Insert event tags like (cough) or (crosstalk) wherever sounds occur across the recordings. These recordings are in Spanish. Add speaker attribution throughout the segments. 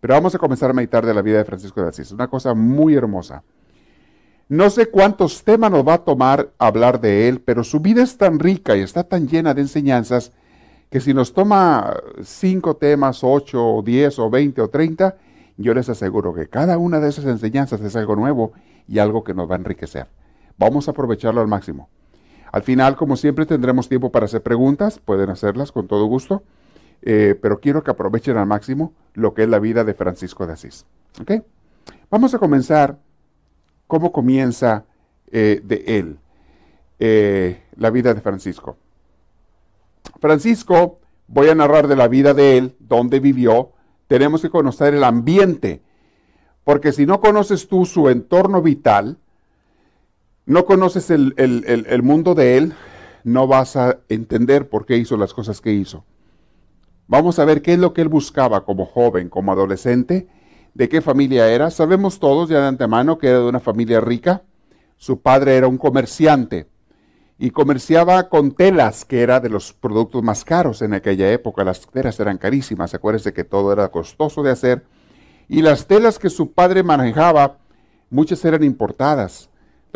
Speaker 1: Pero vamos a comenzar a meditar de la vida de Francisco de Asís. Una cosa muy hermosa. No sé cuántos temas nos va a tomar hablar de él, pero su vida es tan rica y está tan llena de enseñanzas que si nos toma cinco temas, ocho, o diez, o veinte, o treinta, yo les aseguro que cada una de esas enseñanzas es algo nuevo y algo que nos va a enriquecer. Vamos a aprovecharlo al máximo. Al final, como siempre, tendremos tiempo para hacer preguntas, pueden hacerlas con todo gusto. Eh, pero quiero que aprovechen al máximo lo que es la vida de Francisco de Asís. Vamos a comenzar cómo comienza eh, de él, eh, la vida de Francisco. Francisco, voy a narrar de la vida de él, dónde vivió, tenemos que conocer el ambiente, porque si no conoces tú su entorno vital, no conoces el mundo de él, no vas a entender por qué hizo las cosas que hizo. Vamos a ver qué es lo que él buscaba como joven, como adolescente, de qué familia era. Sabemos todos ya de antemano que era de una familia rica. Su padre era un comerciante y comerciaba con telas, que era de los productos más caros en aquella época. Las telas eran carísimas, acuérdense que todo era costoso de hacer. Y las telas que su padre manejaba, muchas eran importadas.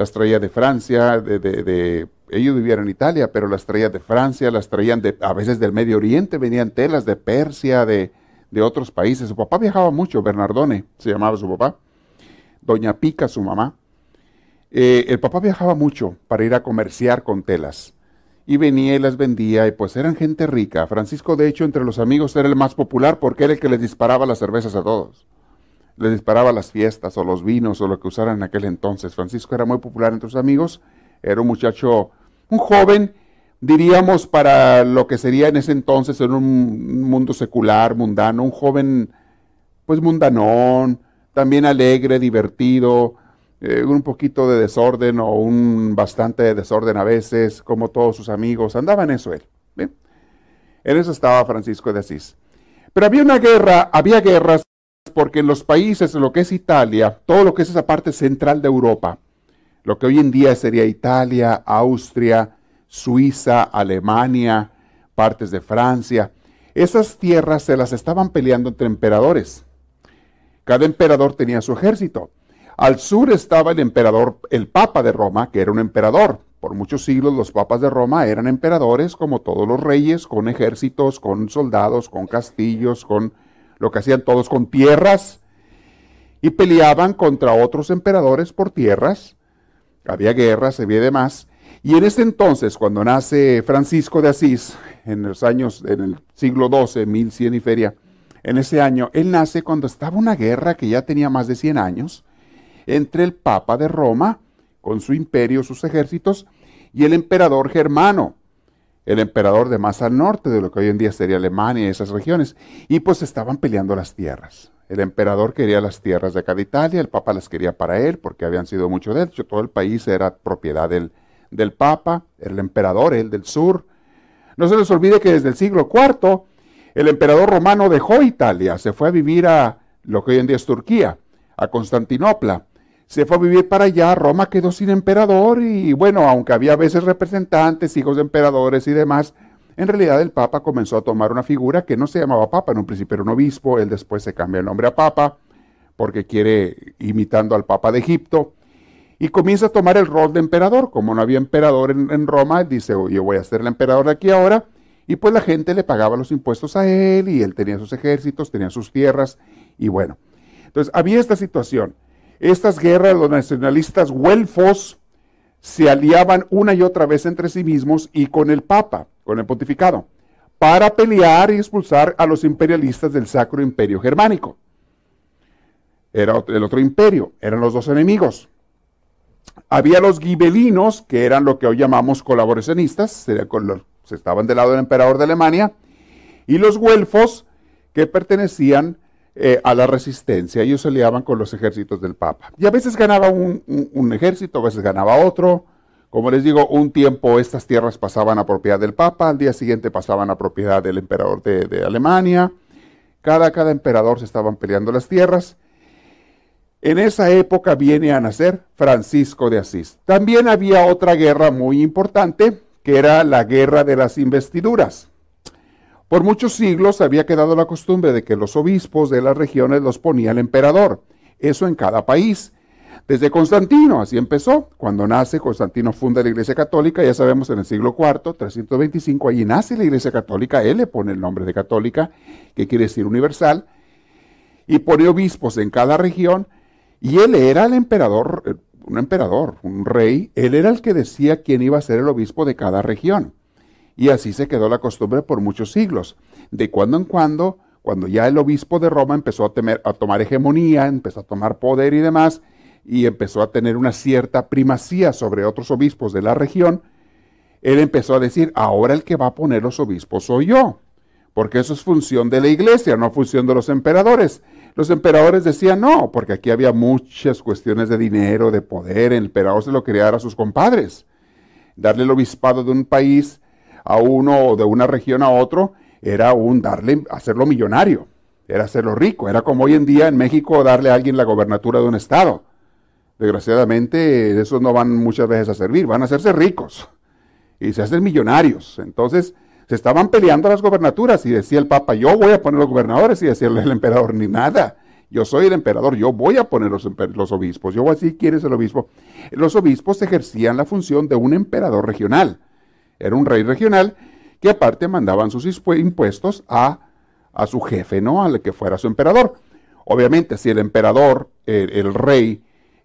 Speaker 1: Las traía de Francia, de, de ellos vivían en Italia, pero las traían de Francia, las traían de, a veces del Medio Oriente, venían telas de Persia, de, otros países. Su papá viajaba mucho, Bernardone se llamaba su papá, Doña Pica, su mamá. Eh, el papá viajaba mucho para ir a comerciar con telas. Y venía y las vendía, y pues eran gente rica. Francisco, de hecho, entre los amigos era el más popular porque era el que les disparaba las cervezas a todos. Les disparaba las fiestas o los vinos o lo que usaran en aquel entonces. Francisco era muy popular entre sus amigos, era un muchacho un joven, diríamos, para lo que sería en ese entonces en un mundo secular, mundano, un joven pues mundanón, también alegre, divertido, eh, un poquito de desorden o un bastante de desorden a veces, como todos sus amigos, andaba en eso él. En eso estaba Francisco de Asís. Pero había una guerra, había guerras porque en los países, lo que es Italia, todo lo que es esa parte central de Europa, lo que hoy en día sería Italia, Austria, Suiza, Alemania, partes de Francia. Esas tierras se las estaban peleando entre emperadores. Cada emperador tenía su ejército. Al sur estaba el emperador, el Papa de Roma, que era un emperador. Por muchos siglos los papas de Roma eran emperadores, como todos los reyes, con ejércitos, con soldados, con castillos, con lo que hacían todos con tierras, y peleaban contra otros emperadores por tierras había guerras, había demás. Y en ese entonces, cuando nace Francisco de Asís, en los años, en el siglo XII, 1100 y feria, en ese año, él nace cuando estaba una guerra que ya tenía más de 100 años, entre el Papa de Roma, con su imperio, sus ejércitos, y el emperador germano, el emperador de más al norte, de lo que hoy en día sería Alemania y esas regiones, y pues estaban peleando las tierras. El emperador quería las tierras de acá de Italia, el Papa las quería para él porque habían sido mucho de él. Todo el país era propiedad del, del Papa, el emperador, el del sur. No se les olvide que desde el siglo IV el emperador romano dejó Italia, se fue a vivir a lo que hoy en día es Turquía, a Constantinopla. Se fue a vivir para allá, Roma quedó sin emperador y bueno, aunque había a veces representantes, hijos de emperadores y demás, en realidad el Papa comenzó a tomar una figura que no se llamaba Papa, en un principio era un obispo, él después se cambia el nombre a Papa, porque quiere, imitando al Papa de Egipto, y comienza a tomar el rol de emperador. Como no había emperador en, Roma, él dice, yo voy a ser el emperador de aquí ahora, y pues la gente le pagaba los impuestos a él, y él tenía sus ejércitos, tenía sus tierras, y bueno. Entonces había esta situación, estas guerras, los nacionalistas güelfos se aliaban una y otra vez entre sí mismos y con el Papa con el pontificado, para pelear y expulsar a los imperialistas del Sacro Imperio Germánico. Era el otro imperio, eran los dos enemigos. Había los gibelinos, que eran lo que hoy llamamos colaboracionistas, estaban del lado del emperador de Alemania, y los güelfos, que pertenecían eh, a la resistencia. Ellos se liaban con los ejércitos del Papa. Y a veces ganaba un, ejército, a veces ganaba otro. Como les digo, un tiempo estas tierras pasaban a propiedad del Papa, al día siguiente pasaban a propiedad del emperador de, Alemania. Cada, cada emperador se estaban peleando las tierras. En esa época viene a nacer Francisco de Asís. También había otra guerra muy importante, que era la guerra de las investiduras. Por muchos siglos había quedado la costumbre de que los obispos de las regiones los ponía el emperador, eso en cada país. Desde Constantino, así empezó. Cuando nace, Constantino funda la Iglesia Católica, ya sabemos en el siglo IV, 325, allí nace la Iglesia Católica, él le pone el nombre de católica, que quiere decir universal, y pone obispos en cada región, y él era el emperador, eh, un emperador, un rey, él era el que decía quién iba a ser el obispo de cada región. Y así se quedó la costumbre por muchos siglos. De cuando en cuando, cuando ya el obispo de Roma empezó a, a tomar hegemonía, empezó a tomar poder y demás, y empezó a tener una cierta primacía sobre otros obispos de la región, él empezó a decir, ahora el que va a poner los obispos soy yo, porque eso es función de la iglesia, no función de los emperadores. Los emperadores decían no, porque aquí había muchas cuestiones de dinero, de poder, el emperador se lo quería dar a sus compadres. Darle el obispado de un país a uno de una región a otro era un darle, hacerlo millonario, era hacerlo rico. Era como hoy en día en México darle a alguien la gobernatura de un estado. Desgraciadamente, esos no van muchas veces a servir, van a hacerse ricos y se hacen millonarios. Entonces, se estaban peleando las gobernaturas y decía el Papa, yo voy a poner los gobernadores y decía el emperador, ni nada. Yo soy el emperador, yo voy a poner los, los obispos. Yo voy a decir quién es el obispo. Los obispos ejercían la función de un emperador regional. Era un rey regional que aparte mandaban sus impuestos a, a su jefe, ¿no? Al que fuera su emperador. Obviamente, si el emperador, el, rey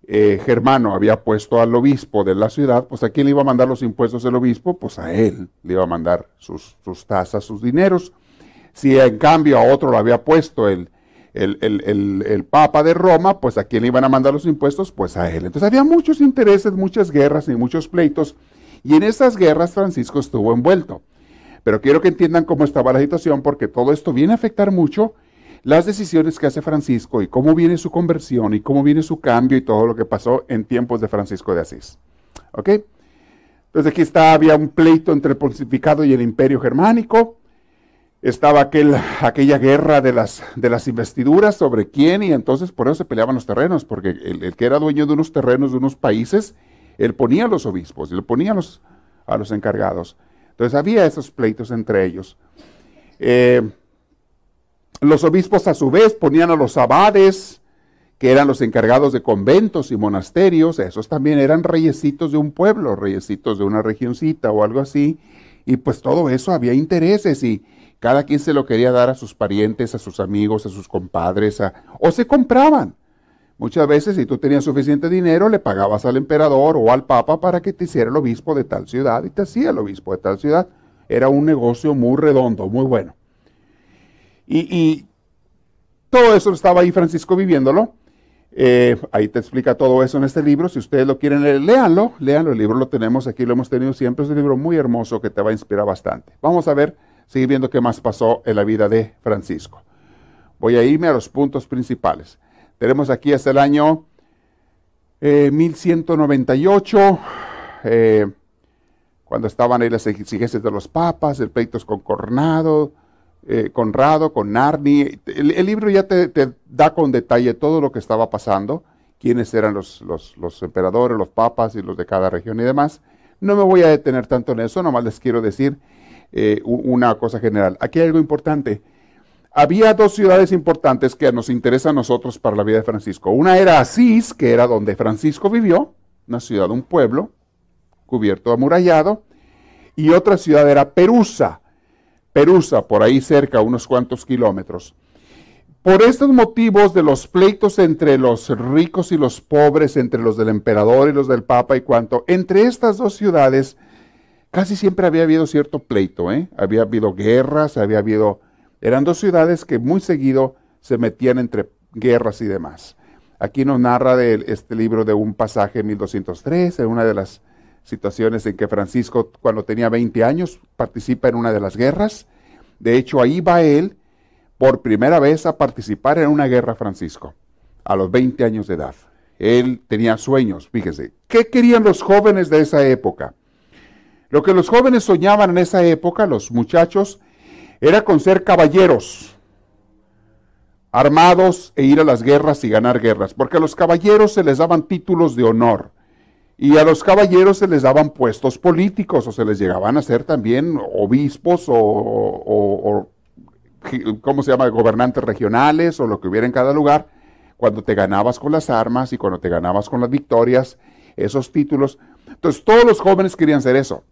Speaker 1: eh, germano había puesto al obispo de la ciudad, pues a quién le iba a mandar los impuestos el obispo, pues a él le iba a mandar sus, sus tasas, sus dineros. Si en cambio a otro lo había puesto el, el, el, el, Papa de Roma, pues a quién le iban a mandar los impuestos, pues a él. Entonces había muchos intereses, muchas guerras y muchos pleitos y en esas guerras Francisco estuvo envuelto. Pero quiero que entiendan cómo estaba la situación porque todo esto viene a afectar mucho las decisiones que hace Francisco y cómo viene su conversión y cómo viene su cambio y todo lo que pasó en tiempos de Francisco de Asís. ¿Ok? Entonces aquí está, había un pleito entre el pontificado y el imperio germánico. Estaba aquel, aquella guerra de las, de las investiduras sobre quién y entonces por eso se peleaban los terrenos, porque el que era dueño de unos terrenos de unos países él ponía a los obispos, él ponía a los, a los encargados. Entonces había esos pleitos entre ellos. Eh, los obispos a su vez ponían a los abades, que eran los encargados de conventos y monasterios, esos también eran reyesitos de un pueblo, reyesitos de una regioncita o algo así, y pues todo eso había intereses y cada quien se lo quería dar a sus parientes, a sus amigos, a sus compadres, o se compraban. Muchas veces, si tú tenías suficiente dinero, le pagabas al emperador o al papa para que te hiciera el obispo de tal ciudad y te hacía el obispo de tal ciudad. Era un negocio muy redondo, muy bueno. Y, todo eso estaba ahí Francisco viviéndolo. Eh, ahí te explica todo eso en este libro. Si ustedes lo quieren leer, léanlo, léanlo. El libro lo tenemos aquí, lo hemos tenido siempre. Es un libro muy hermoso que te va a inspirar bastante. Vamos a ver, seguir viendo qué más pasó en la vida de Francisco. Voy a irme a los puntos principales. Tenemos aquí hasta el año 1198, eh, eh, cuando estaban ahí las exigencias de los papas, el pleito con Cornado, eh, Conrado, con Narni. El, libro ya te, da con detalle todo lo que estaba pasando, quiénes eran los, los, emperadores, los papas y los de cada región y demás. No me voy a detener tanto en eso, nomás les quiero decir una cosa general. Aquí hay algo importante había dos ciudades importantes que nos interesan a nosotros para la vida de Francisco. Una era Asís, que era donde Francisco vivió, una ciudad, un pueblo, cubierto, amurallado, y otra ciudad era Perusa, Perusa, por ahí cerca, unos cuantos kilómetros. Por estos motivos de los pleitos entre los ricos y los pobres, entre los del emperador y los del papa y cuanto, entre estas dos ciudades casi siempre había habido cierto pleito, ¿eh? había habido guerras, había habido eran dos ciudades que muy seguido se metían entre guerras y demás. Aquí nos narra de este libro de un pasaje en 1203, en una de las situaciones en que Francisco, cuando tenía 20 años, participa en una de las guerras. De hecho, ahí va él por primera vez a participar en una guerra, Francisco, a los 20 años de edad. Él tenía sueños, fíjese. ¿Qué querían los jóvenes de esa época? Lo que los jóvenes soñaban en esa época, los muchachos, era con ser caballeros, armados e ir a las guerras y ganar guerras, porque a los caballeros se les daban títulos de honor y a los caballeros se les daban puestos políticos o se les llegaban a ser también obispos o, ¿cómo se llama?, gobernantes regionales o lo que hubiera en cada lugar, cuando te ganabas con las armas y cuando te ganabas con las victorias, esos títulos. Entonces todos los jóvenes querían ser eso.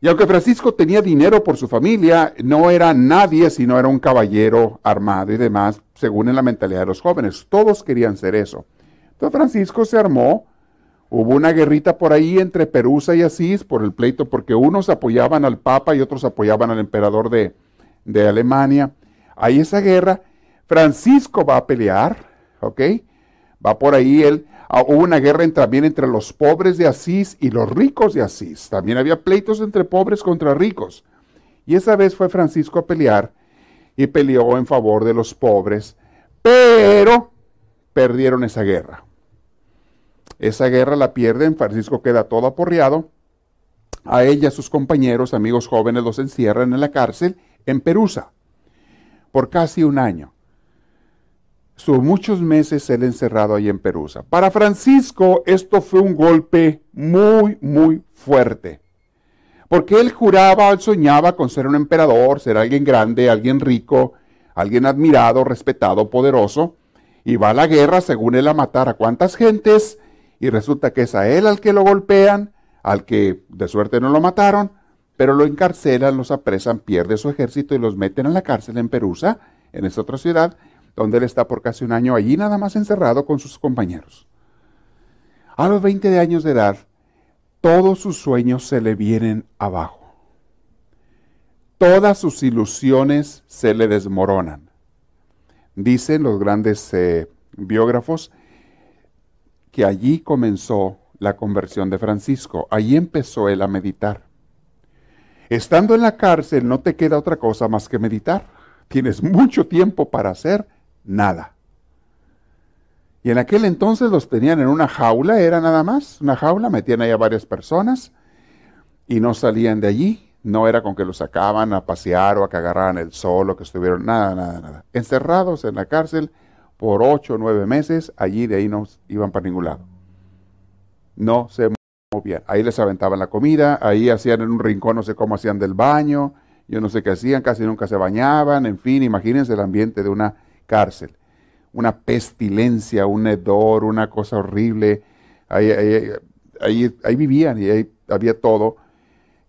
Speaker 1: Y aunque Francisco tenía dinero por su familia, no era nadie sino era un caballero armado y demás, según en la mentalidad de los jóvenes. Todos querían ser eso. Entonces Francisco se armó, hubo una guerrita por ahí entre Perusa y Asís por el pleito, porque unos apoyaban al Papa y otros apoyaban al emperador de, de Alemania. Hay esa guerra. Francisco va a pelear, ¿ok? Va por ahí él Ah, hubo una guerra también entre los pobres de Asís y los ricos de Asís. También había pleitos entre pobres contra ricos. Y esa vez fue Francisco a pelear y peleó en favor de los pobres, pero perdieron esa guerra. Esa guerra la pierden, Francisco queda todo aporreado. A ella, sus compañeros, amigos jóvenes, los encierran en la cárcel en Perusa por casi un año. Estuvo muchos meses él encerrado ahí en Perusa. Para Francisco esto fue un golpe muy, muy fuerte. Porque él juraba, él soñaba con ser un emperador, ser alguien grande, alguien rico, alguien admirado, respetado, poderoso. Y va a la guerra, según él, a matar a cuantas gentes. Y resulta que es a él al que lo golpean, al que de suerte no lo mataron, pero lo encarcelan, los apresan, pierde su ejército y los meten en la cárcel en Perusa, en esa otra ciudad, donde él está por casi un año allí nada más encerrado con sus compañeros. A los 20 años de edad, todos sus sueños se le vienen abajo. Todas sus ilusiones se le desmoronan. Dicen los grandes eh, biógrafos que allí comenzó la conversión de Francisco. Allí empezó él a meditar. Estando en la cárcel no te queda otra cosa más que meditar. Tienes mucho tiempo para hacer nada. Y en aquel entonces los tenían en una jaula, era nada más, una jaula, metían ahí a varias personas y no salían de allí. No era con que los sacaban a pasear o a que agarraran el sol o que estuvieron, nada, nada, nada. Encerrados en la cárcel por ocho o nueve meses, allí de ahí no iban para ningún lado. No se movían. Ahí les aventaban la comida, ahí hacían en un rincón, no sé cómo hacían del baño, yo no sé qué hacían, casi nunca se bañaban, en fin, imagínense el ambiente de una cárcel. Una pestilencia, un hedor, una cosa horrible. Ahí, ahí, vivían y ahí había todo.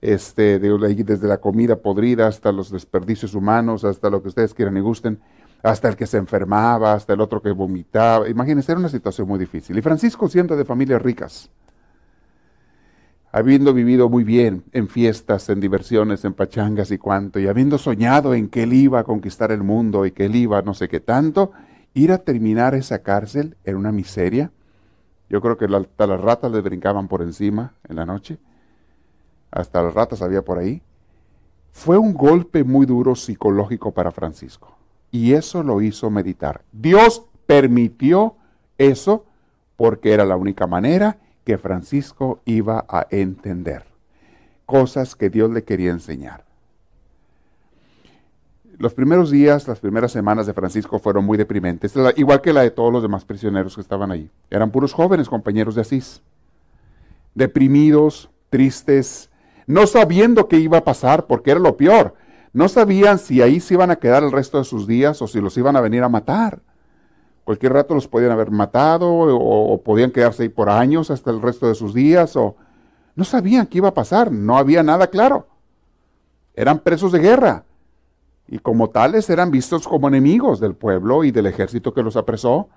Speaker 1: Este, desde la comida podrida hasta los desperdicios humanos, hasta lo que ustedes quieran y gusten, hasta el que se enfermaba, hasta el otro que vomitaba. Imagínense, era una situación muy difícil. Y Francisco siendo de familias ricas, habiendo vivido muy bien en fiestas, en diversiones, en pachangas y cuanto, y habiendo soñado en que él iba a conquistar el mundo y que él iba no sé qué tanto, ir a terminar esa cárcel en una miseria. Yo creo que hasta las ratas le brincaban por encima en la noche, hasta las ratas había por ahí. Fue un golpe muy duro psicológico para Francisco y eso lo hizo meditar. Dios permitió eso porque era la única manera que Francisco iba a entender, cosas que Dios le quería enseñar. Los primeros días, las primeras semanas de Francisco fueron muy deprimentes, igual que la de todos los demás prisioneros que estaban ahí. Eran puros jóvenes compañeros de Asís, deprimidos, tristes, no sabiendo qué iba a pasar, porque era lo peor. No sabían si ahí se iban a quedar el resto de sus días o si los iban a venir a matar. Cualquier rato los podían haber matado o, podían quedarse ahí por años hasta el resto de sus días o no sabían qué iba a pasar, no había nada claro. Eran presos de guerra y como tales eran vistos como enemigos del pueblo y del ejército que los apresó.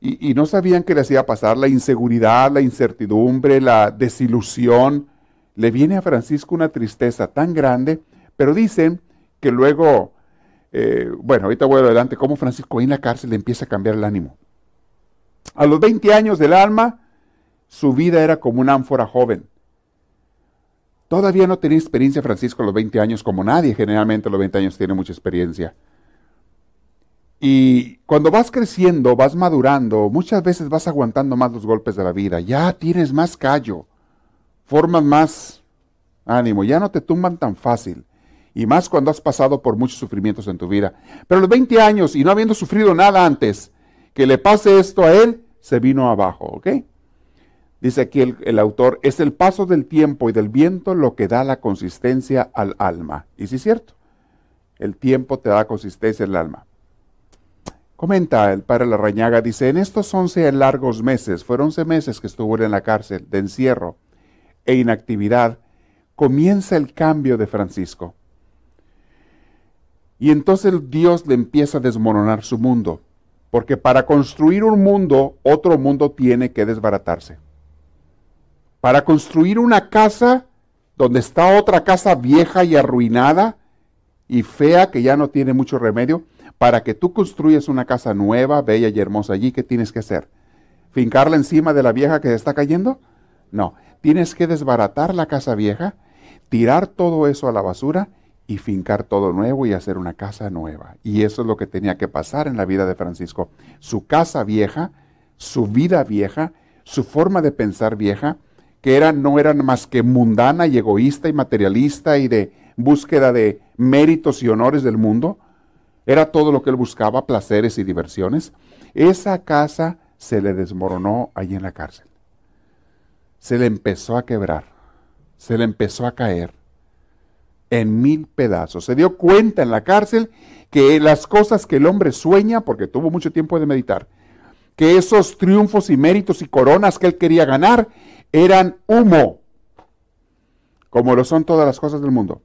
Speaker 1: Y, y, no sabían qué les iba a pasar, la inseguridad, la incertidumbre, la desilusión. Le viene a Francisco una tristeza tan grande, pero dicen que luego eh, bueno, ahorita voy adelante, cómo Francisco en la cárcel le empieza a cambiar el ánimo. A los 20 años del alma, su vida era como una ánfora joven. Todavía no tenía experiencia Francisco a los 20 años como nadie, generalmente a los 20 años tiene mucha experiencia. Y cuando vas creciendo, vas madurando, muchas veces vas aguantando más los golpes de la vida. Ya tienes más callo, formas más ánimo, ya no te tumban tan fácil. Y más cuando has pasado por muchos sufrimientos en tu vida. Pero a los 20 años y no habiendo sufrido nada antes, que le pase esto a él, se vino abajo, ¿ok? Dice aquí el, autor, es el paso del tiempo y del viento lo que da la consistencia al alma. Y sí es cierto, el tiempo te da consistencia al alma. Comenta el padre Larrañaga, dice, en estos once largos meses, fueron once meses que estuvo en la cárcel de encierro e inactividad, comienza el cambio de Francisco. Y entonces Dios le empieza a desmoronar su mundo, porque para construir un mundo, otro mundo tiene que desbaratarse. Para construir una casa donde está otra casa vieja y arruinada y fea que ya no tiene mucho remedio, para que tú construyas una casa nueva, bella y hermosa allí, ¿qué tienes que hacer? ¿Fincarla encima de la vieja que se está cayendo? No, tienes que desbaratar la casa vieja, tirar todo eso a la basura y fincar todo nuevo y hacer una casa nueva. Y eso es lo que tenía que pasar en la vida de Francisco. Su casa vieja, su vida vieja, su forma de pensar vieja, que era, no eran más que mundana y egoísta y materialista y de búsqueda de méritos y honores del mundo, era todo lo que él buscaba, placeres y diversiones. Esa casa se le desmoronó allí en la cárcel. Se le empezó a quebrar, se le empezó a caer en mil pedazos. Se dio cuenta en la cárcel que las cosas que el hombre sueña, porque tuvo mucho tiempo de meditar, que esos triunfos y méritos y coronas que él quería ganar eran humo, como lo son todas las cosas del mundo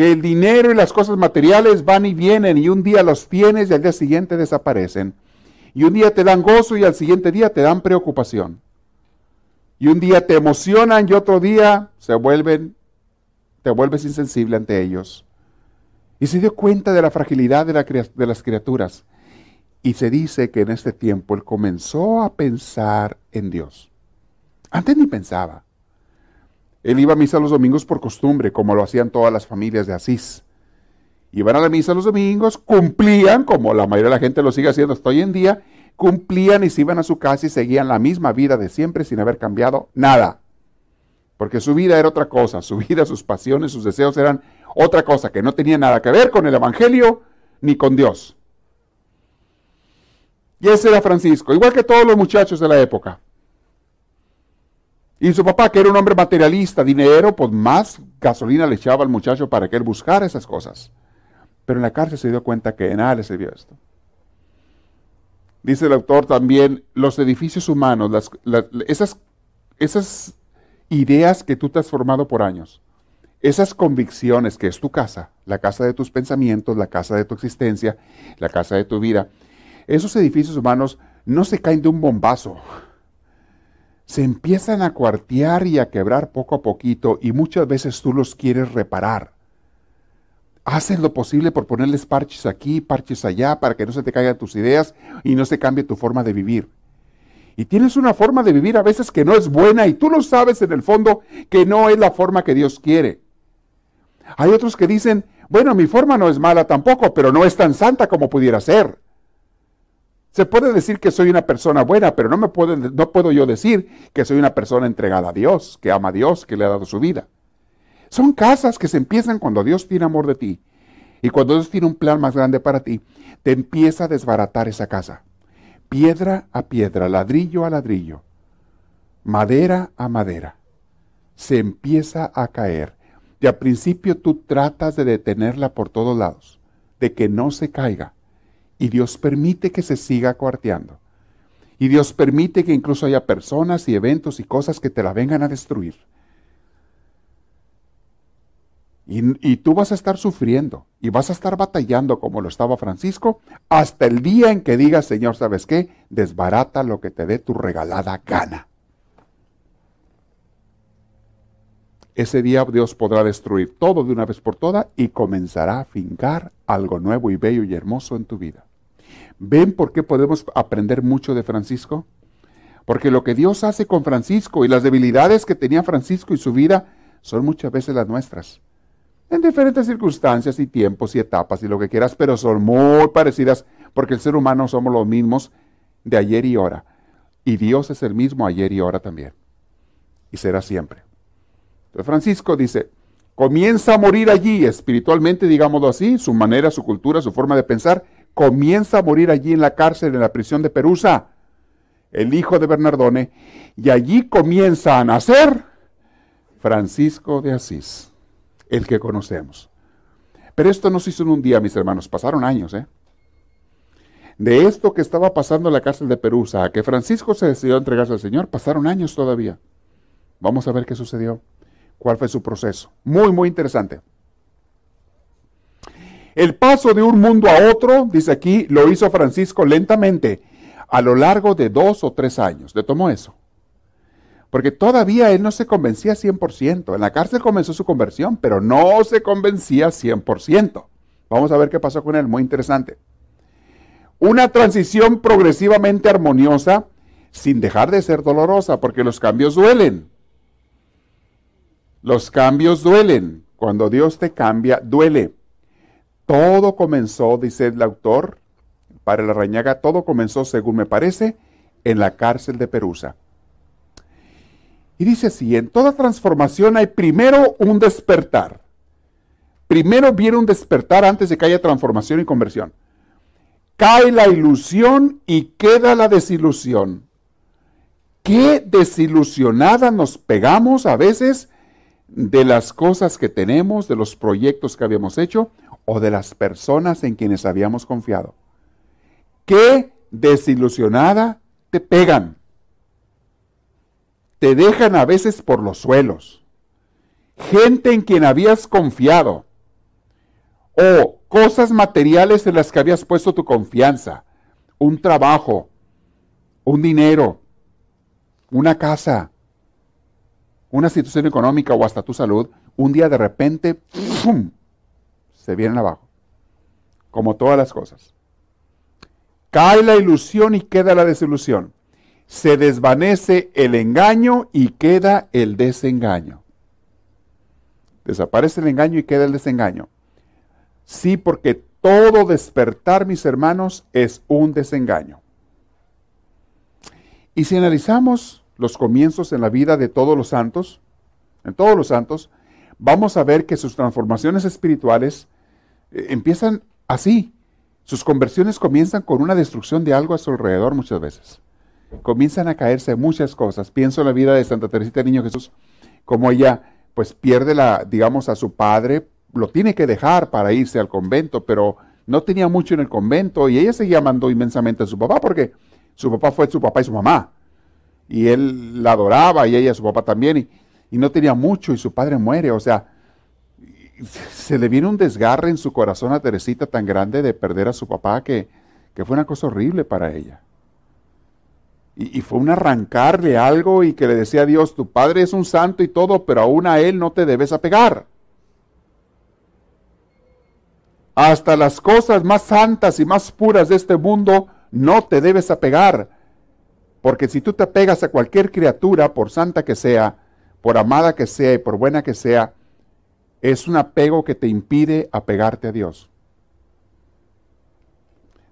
Speaker 1: que el dinero y las cosas materiales van y vienen y un día los tienes y al día siguiente desaparecen. Y un día te dan gozo y al siguiente día te dan preocupación. Y un día te emocionan y otro día se vuelven, te vuelves insensible ante ellos. Y se dio cuenta de la fragilidad de, las criaturas. Y se dice que en este tiempo él comenzó a pensar en Dios. Antes ni pensaba. Él iba a misa los domingos por costumbre, como lo hacían todas las familias de Asís. Iban a la misa los domingos, cumplían, como la mayoría de la gente lo sigue haciendo hasta hoy en día, cumplían y se iban a su casa y seguían la misma vida de siempre sin haber cambiado nada. Porque su vida era otra cosa, su vida, sus pasiones, sus deseos eran otra cosa que no tenía nada que ver con el Evangelio ni con Dios. Y ese era Francisco, igual que todos los muchachos de la época. Y su papá, que era un hombre materialista, dinero, pues más gasolina le echaba al muchacho para que él buscara esas cosas. Pero en la cárcel se dio cuenta que nada le sirvió esto. Dice el autor también, los edificios humanos, esas, esas ideas que tú te has formado por años, esas convicciones que es tu casa, la casa de tus pensamientos, la casa de tu existencia, la casa de tu vida, esos edificios humanos no se caen de un bombazo se empiezan a cuartear y a quebrar poco a poquito y muchas veces tú los quieres reparar. Haces lo posible por ponerles parches aquí, parches allá, para que no se te caigan tus ideas y no se cambie tu forma de vivir. Y tienes una forma de vivir a veces que no es buena y tú lo sabes en el fondo que no es la forma que Dios quiere. Hay otros que dicen, bueno, mi forma no es mala tampoco, pero no es tan santa como pudiera ser. Se puede decir que soy una persona buena, pero no, me puedo, no puedo yo decir que soy una persona entregada a Dios, que ama a Dios, que le ha dado su vida. Son casas que se empiezan cuando Dios tiene amor de ti. Y cuando Dios tiene un plan más grande para ti, te empieza a desbaratar esa casa. Piedra a piedra, ladrillo a ladrillo, madera a madera. Se empieza a caer. Y al principio tú tratas de detenerla por todos lados, de que no se caiga y Dios permite que se siga cuarteando. Y Dios permite que incluso haya personas y eventos y cosas que te la vengan a destruir. Y, tú vas a estar sufriendo y vas a estar batallando como lo estaba Francisco hasta el día en que digas, Señor, ¿sabes qué? Desbarata lo que te dé tu regalada gana. Ese día Dios podrá destruir todo de una vez por todas y comenzará a fincar algo nuevo y bello y hermoso en tu vida. ¿Ven por qué podemos aprender mucho de Francisco? Porque lo que Dios hace con Francisco y las debilidades que tenía Francisco y su vida son muchas veces las nuestras. En diferentes circunstancias y tiempos y etapas y lo que quieras, pero son muy parecidas porque el ser humano somos los mismos de ayer y ahora. Y Dios es el mismo ayer y ahora también. Y será siempre. Entonces Francisco dice, comienza a morir allí, espiritualmente, digámoslo así, su manera, su cultura, su forma de pensar, comienza a morir allí en la cárcel, en la prisión de Perusa, el hijo de Bernardone, y allí comienza a nacer Francisco de Asís el que conocemos. Pero esto no se hizo en un día, mis hermanos, pasaron años, ¿eh? De esto que estaba pasando en la cárcel de Perusa, a que Francisco se decidió entregarse al Señor, pasaron años todavía. Vamos a ver qué sucedió, cuál fue su proceso. Muy, muy interesante. El paso de un mundo a otro, dice aquí, lo hizo Francisco lentamente, a lo largo de dos o tres años. Le tomó eso porque todavía él no se convencía 100%. En la cárcel comenzó su conversión, pero no se convencía 100%. Vamos a ver qué pasó con él, muy interesante. Una transición progresivamente armoniosa sin dejar de ser dolorosa, porque los cambios duelen. Los cambios duelen. Cuando Dios te cambia, duele. Todo comenzó, dice el autor, para la rañaga, todo comenzó, según me parece, en la cárcel de Perusa. Y dice así, en toda transformación hay primero un despertar. Primero viene un despertar antes de que haya transformación y conversión. Cae la ilusión y queda la desilusión. Qué desilusionada nos pegamos a veces de las cosas que tenemos, de los proyectos que habíamos hecho o de las personas en quienes habíamos confiado. Qué desilusionada te pegan te dejan a veces por los suelos. Gente en quien habías confiado. O cosas materiales en las que habías puesto tu confianza. Un trabajo, un dinero, una casa, una situación económica o hasta tu salud. Un día de repente, se vienen abajo. Como todas las cosas. Cae la ilusión y queda la desilusión se desvanece el engaño y queda el desengaño. Desaparece el engaño y queda el desengaño. Sí, porque todo despertar, mis hermanos, es un desengaño. Y si analizamos los comienzos en la vida de todos los santos, en todos los santos, vamos a ver que sus transformaciones espirituales eh, empiezan así. Sus conversiones comienzan con una destrucción de algo a su alrededor muchas veces comienzan a caerse muchas cosas. Pienso en la vida de Santa Teresita Niño Jesús, como ella pues pierde la, digamos, a su padre, lo tiene que dejar para irse al convento, pero no tenía mucho en el convento y ella seguía amando inmensamente a su papá porque su papá fue su papá y su mamá. Y él la adoraba y ella, su papá también, y, y no tenía mucho y su padre muere. O sea, se le viene un desgarre en su corazón a Teresita tan grande de perder a su papá que, que fue una cosa horrible para ella. Y, fue un arrancarle algo y que le decía a Dios, tu padre es un santo y todo, pero aún a él no te debes apegar. Hasta las cosas más santas y más puras de este mundo no te debes apegar. Porque si tú te apegas a cualquier criatura, por santa que sea, por amada que sea y por buena que sea, es un apego que te impide apegarte a Dios.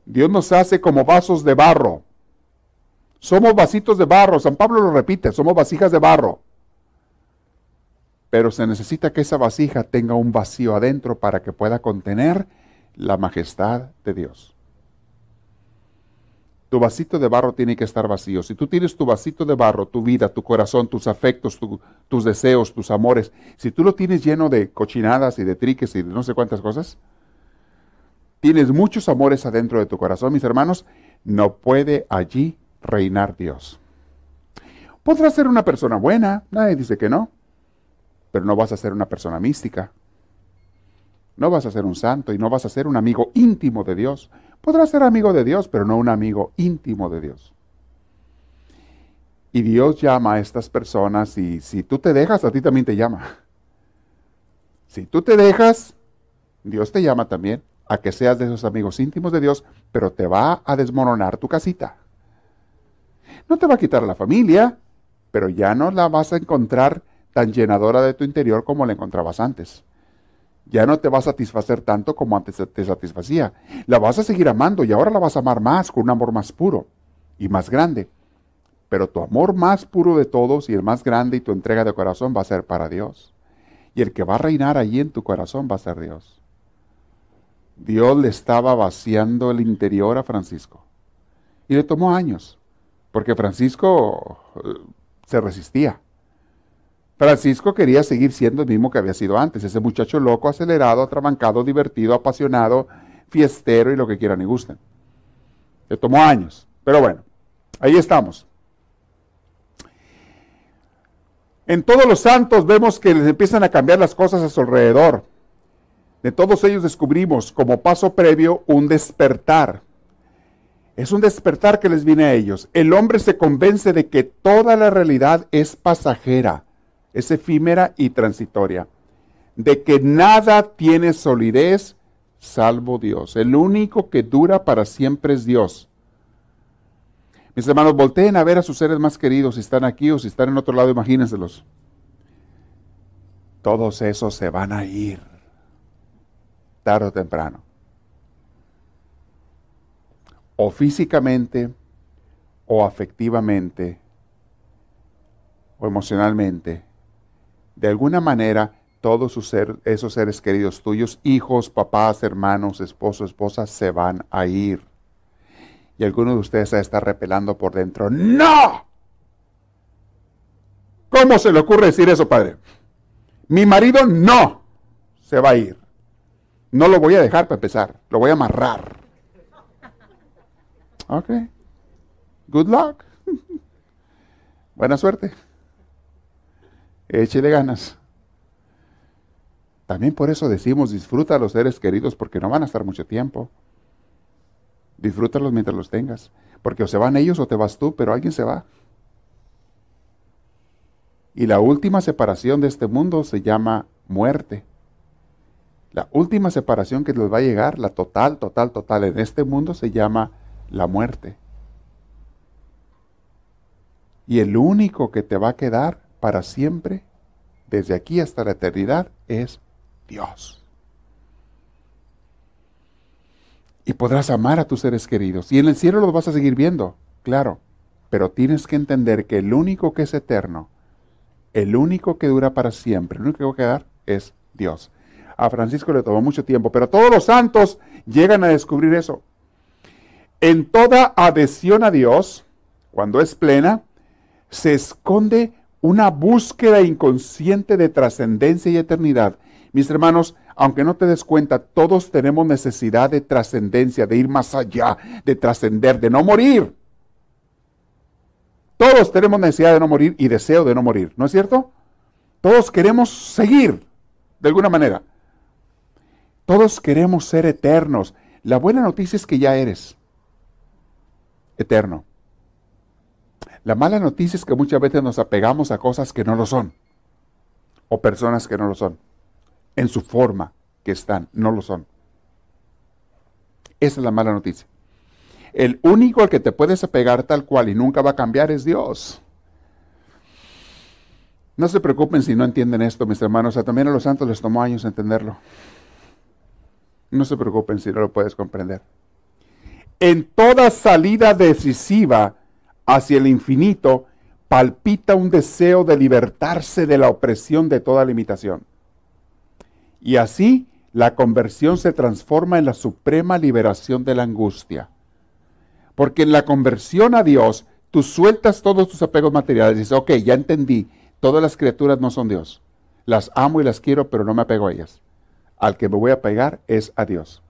Speaker 1: Dios nos hace como vasos de barro somos vasitos de barro, San Pablo lo repite, somos vasijas de barro. Pero se necesita que esa vasija tenga un vacío adentro para que pueda contener la majestad de Dios. Tu vasito de barro tiene que estar vacío. Si tú tienes tu vasito de barro, tu vida, tu corazón, tus afectos, tus deseos, tus amores, si tú lo tienes lleno de cochinadas y de triques y de no sé cuántas cosas, tienes muchos amores adentro de tu corazón, mis hermanos, no puede allí reinar Dios. Podrás ser una persona buena, nadie dice que no, pero no vas a ser una persona mística. No vas a ser un santo y no vas a ser un amigo íntimo de Dios. Podrás ser amigo de Dios, pero no un amigo íntimo de Dios. Y Dios llama a estas personas y si tú te dejas, a ti también te llama. Si tú te dejas, Dios te llama también a que seas de esos amigos íntimos de Dios, pero te va a desmoronar tu casita. No te va a quitar la familia, pero ya no la vas a encontrar tan llenadora de tu interior como la encontrabas antes. ya no te va a satisfacer tanto como antes te satisfacía. La vas a seguir amando y ahora la vas a amar más, con un amor más puro y más grande. Pero tu amor más puro de todos y el más grande y tu entrega de corazón va a ser para Dios. Y el que va a reinar allí en tu corazón va a ser Dios. Dios le estaba vaciando el interior a Francisco. Y le tomó años, porque Francisco eh, se resistía. Francisco quería seguir siendo el mismo que había sido antes, ese muchacho loco, acelerado, atrabancado, divertido, apasionado, fiestero y lo que quieran y gusten. Le tomó años, pero bueno, ahí estamos. En todos los santos vemos que les empiezan a cambiar las cosas a su alrededor. De todos ellos descubrimos como paso previo un despertar. Es un despertar que les viene a ellos. El hombre se convence de que toda la realidad es pasajera es efímera y transitoria, de que nada tiene solidez salvo Dios. El único que dura para siempre es Dios. Mis hermanos, volteen a ver a sus seres más queridos, si están aquí o si están en otro lado, imagínenselos. Todos esos se van a ir, tarde o temprano. O físicamente, o afectivamente, o emocionalmente, de alguna manera, todos esos seres queridos tuyos, hijos, papás, hermanos, esposo, esposas, se van a ir. Y alguno de ustedes se está repelando por dentro. ¡No! ¿Cómo se le ocurre decir eso, padre? Mi marido no se va a ir. No lo voy a dejar para empezar. Lo voy a amarrar. Ok. Good luck. Buena suerte échele ganas. También por eso decimos, disfruta a los seres queridos porque no van a estar mucho tiempo. Disfrútalos mientras los tengas. Porque o se van ellos o te vas tú, pero alguien se va. Y la última separación de este mundo se llama muerte. La última separación que les va a llegar, la total, total, total en este mundo se llama la muerte. Y el único que te va a quedar para siempre, desde aquí hasta la eternidad, es Dios. Y podrás amar a tus seres queridos. Y en el cielo los vas a seguir viendo, claro. Pero tienes que entender que el único que es eterno, el único que dura para siempre, el único que va a quedar es Dios. A Francisco le tomó mucho tiempo, pero todos los santos llegan a descubrir eso. En toda adhesión a Dios, cuando es plena, se esconde una búsqueda inconsciente de trascendencia y eternidad. Mis hermanos, aunque no te des cuenta, todos tenemos necesidad de trascendencia, de ir más allá, de trascender, de no morir. Todos tenemos necesidad de no morir y deseo de no morir, ¿no es cierto? Todos queremos seguir, de alguna manera. Todos queremos ser eternos. La buena noticia es que ya eres eterno. La mala noticia es que muchas veces nos apegamos a cosas que no lo son, o personas que no lo son, en su forma que están, no lo son. Esa es la mala noticia. El único al que te puedes apegar tal cual y nunca va a cambiar es Dios. No se preocupen si no entienden esto, mis hermanos. también a los santos les tomó años entenderlo. No se preocupen si no lo puedes comprender. En toda salida decisiva hacia el infinito, palpita un deseo de libertarse de la opresión de toda limitación. Y así la conversión se transforma en la suprema liberación de la angustia. Porque en la conversión a Dios, tú sueltas todos tus apegos materiales y dices, ok, ya entendí, todas las criaturas no son Dios. Las amo y las quiero, pero no me apego a ellas. Al que me voy a pegar es a Dios.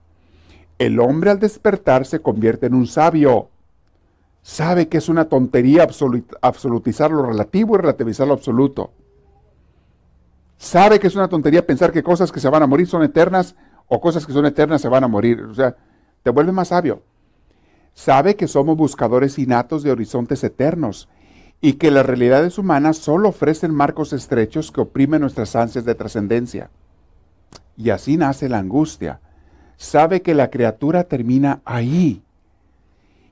Speaker 1: El hombre al despertar se convierte en un sabio sabe que es una tontería absolutizar lo relativo y relativizar lo absoluto. Sabe que es una tontería pensar que cosas que se van a morir son eternas o cosas que son eternas se van a morir. O sea, te vuelve más sabio. Sabe que somos buscadores innatos de horizontes eternos y que las realidades humanas solo ofrecen marcos estrechos que oprimen nuestras ansias de trascendencia. Y así nace la angustia. Sabe que la criatura termina ahí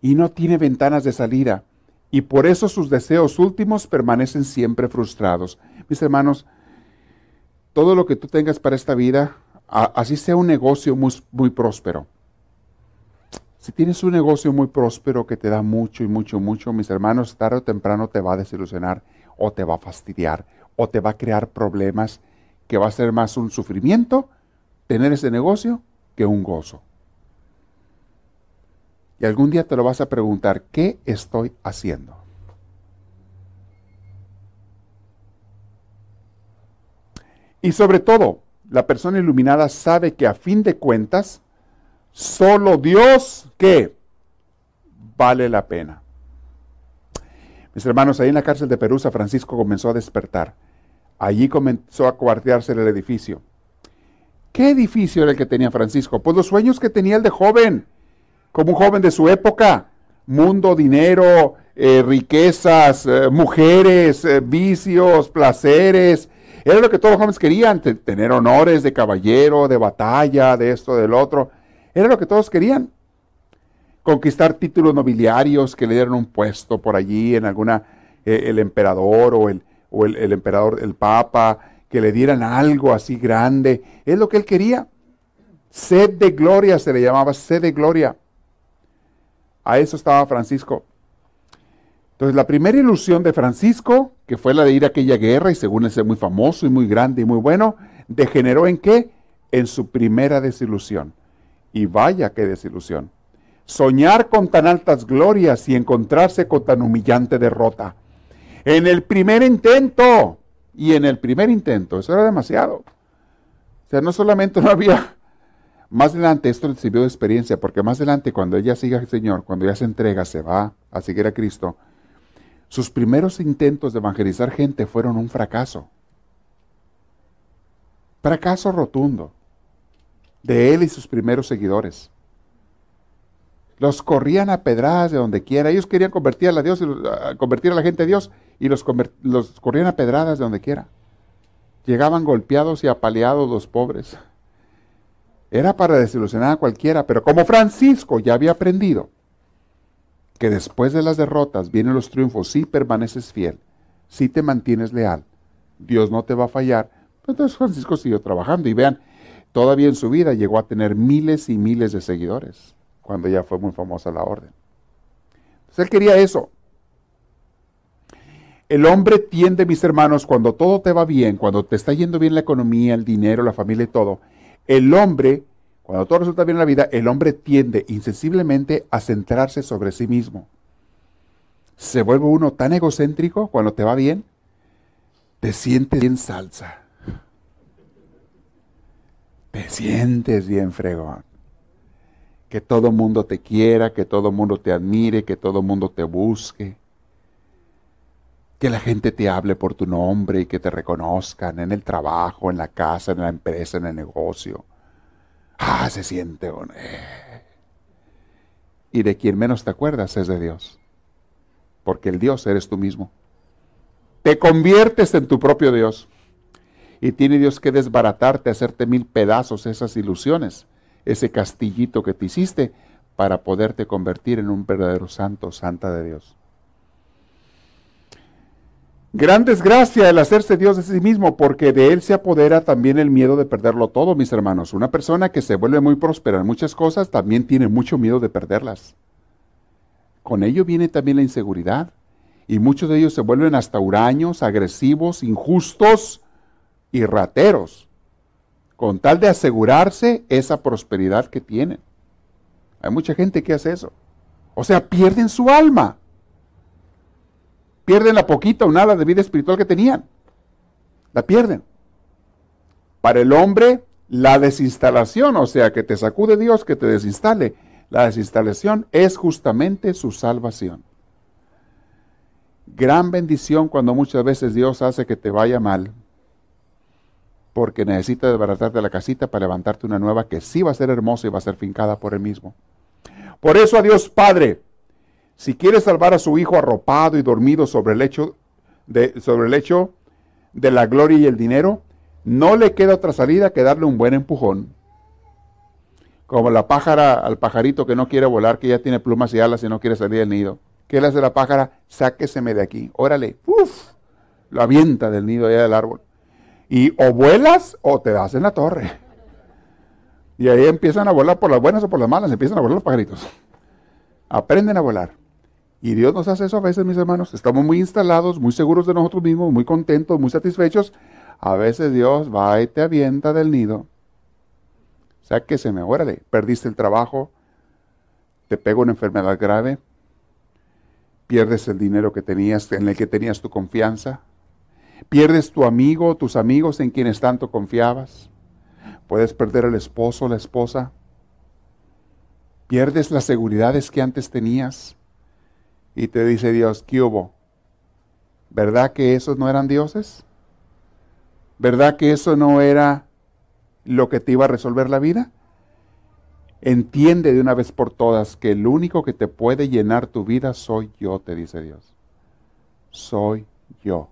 Speaker 1: y no tiene ventanas de salida, y por eso sus deseos últimos permanecen siempre frustrados. Mis hermanos, todo lo que tú tengas para esta vida, así sea un negocio muy, muy próspero. Si tienes un negocio muy próspero que te da mucho y mucho, mucho, mis hermanos, tarde o temprano te va a desilusionar o te va a fastidiar o te va a crear problemas que va a ser más un sufrimiento tener ese negocio que un gozo. Y algún día te lo vas a preguntar, ¿qué estoy haciendo? Y sobre todo, la persona iluminada sabe que a fin de cuentas, solo Dios que vale la pena. Mis hermanos, ahí en la cárcel de Perusa, Francisco comenzó a despertar. Allí comenzó a cuartearse el edificio. ¿Qué edificio era el que tenía Francisco? Pues los sueños que tenía el de joven, como un joven de su época. Mundo, dinero, eh, riquezas, eh, mujeres, eh, vicios, placeres, era lo que todos los jóvenes querían, tener honores de caballero, de batalla, de esto, del otro. Era lo que todos querían. Conquistar títulos nobiliarios que le dieran un puesto por allí en alguna, el emperador o, el, o el, emperador, el papa, que le dieran algo así grande. Es lo que él quería. Sed de gloria se le llamaba, sed de gloria. A eso estaba Francisco. Entonces, la primera ilusión de Francisco, que fue la de ir a aquella guerra, y según él muy famoso y muy grande y muy bueno, degeneró en qué? En su primera desilusión. Y vaya qué desilusión. Soñar con tan altas glorias y encontrarse con tan humillante derrota. En el primer intento, y en el primer intento, eso era demasiado. O sea, no solamente (laughs) no había, más adelante esto le sirvió de experiencia, porque más adelante cuando ella siga al Señor, cuando ella se entrega, se va a seguir a Cristo, sus primeros intentos de evangelizar gente fueron un fracaso. Fracaso rotundo de él y sus primeros seguidores. Los corrían a pedradas de donde quiera. Ellos querían convertir a, Dios, convertir a la gente a Dios y los, los corrían a pedradas de donde quiera. Llegaban golpeados y apaleados los pobres. Era para desilusionar a cualquiera, pero como Francisco ya había aprendido que después de las derrotas vienen los triunfos si permaneces fiel, si te mantienes leal, Dios no te va a fallar. Entonces Francisco siguió trabajando y vean, todavía en su vida llegó a tener miles y miles de seguidores, cuando ya fue muy famosa la orden. Entonces él quería eso. El hombre tiende, mis hermanos, cuando todo te va bien, cuando te está yendo bien la economía, el dinero, la familia y todo, el hombre cuando todo resulta bien en la vida, el hombre tiende insensiblemente a centrarse sobre sí mismo. Se vuelve uno tan egocéntrico cuando te va bien, te sientes bien salsa. Te sientes bien fregón. Que todo mundo te quiera, que todo mundo te admire, que todo mundo te busque. Que la gente te hable por tu nombre y que te reconozcan en el trabajo, en la casa, en la empresa, en el negocio Ah, se siente. Eh. Y de quien menos te acuerdas es de Dios. Porque el Dios eres tú mismo. Te conviertes en tu propio Dios. Y tiene Dios que desbaratarte, hacerte mil pedazos esas ilusiones, ese castillito que te hiciste para poderte convertir en un verdadero santo, santa de Dios. Gran desgracia el hacerse Dios de sí mismo, porque de él se apodera también el miedo de perderlo todo, mis hermanos. Una persona que se vuelve muy próspera en muchas cosas también tiene mucho miedo de perderlas. Con ello viene también la inseguridad. Y muchos de ellos se vuelven hasta huraños, agresivos, injustos y rateros, con tal de asegurarse esa prosperidad que tienen. Hay mucha gente que hace eso. O sea, pierden su alma pierden la poquita o nada de vida espiritual que tenían. La pierden. Para el hombre, la desinstalación, o sea, que te sacude Dios, que te desinstale, la desinstalación es justamente su salvación. Gran bendición cuando muchas veces Dios hace que te vaya mal, porque necesita desbaratarte la casita para levantarte una nueva que sí va a ser hermosa y va a ser fincada por él mismo. Por eso a Dios Padre, si quiere salvar a su hijo arropado y dormido sobre el lecho de, sobre el lecho de la gloria y el dinero, no le queda otra salida que darle un buen empujón. Como la pájara al pajarito que no quiere volar, que ya tiene plumas y alas y no quiere salir del nido. ¿Qué le hace la pájara? Sáqueseme de aquí. Órale. Uf, lo avienta del nido allá del árbol. Y o vuelas o te das en la torre. Y ahí empiezan a volar por las buenas o por las malas, empiezan a volar los pajaritos. Aprenden a volar. Y Dios nos hace eso a veces, mis hermanos. Estamos muy instalados, muy seguros de nosotros mismos, muy contentos, muy satisfechos. A veces Dios va y te avienta del nido. O sea que se me órale, perdiste el trabajo, te pega una enfermedad grave, pierdes el dinero que tenías, en el que tenías tu confianza, pierdes tu amigo, tus amigos en quienes tanto confiabas, puedes perder el esposo, la esposa, pierdes las seguridades que antes tenías y te dice Dios, ¿qué hubo? ¿Verdad que esos no eran dioses? ¿Verdad que eso no era lo que te iba a resolver la vida? Entiende de una vez por todas que el único que te puede llenar tu vida soy yo, te dice Dios. Soy yo.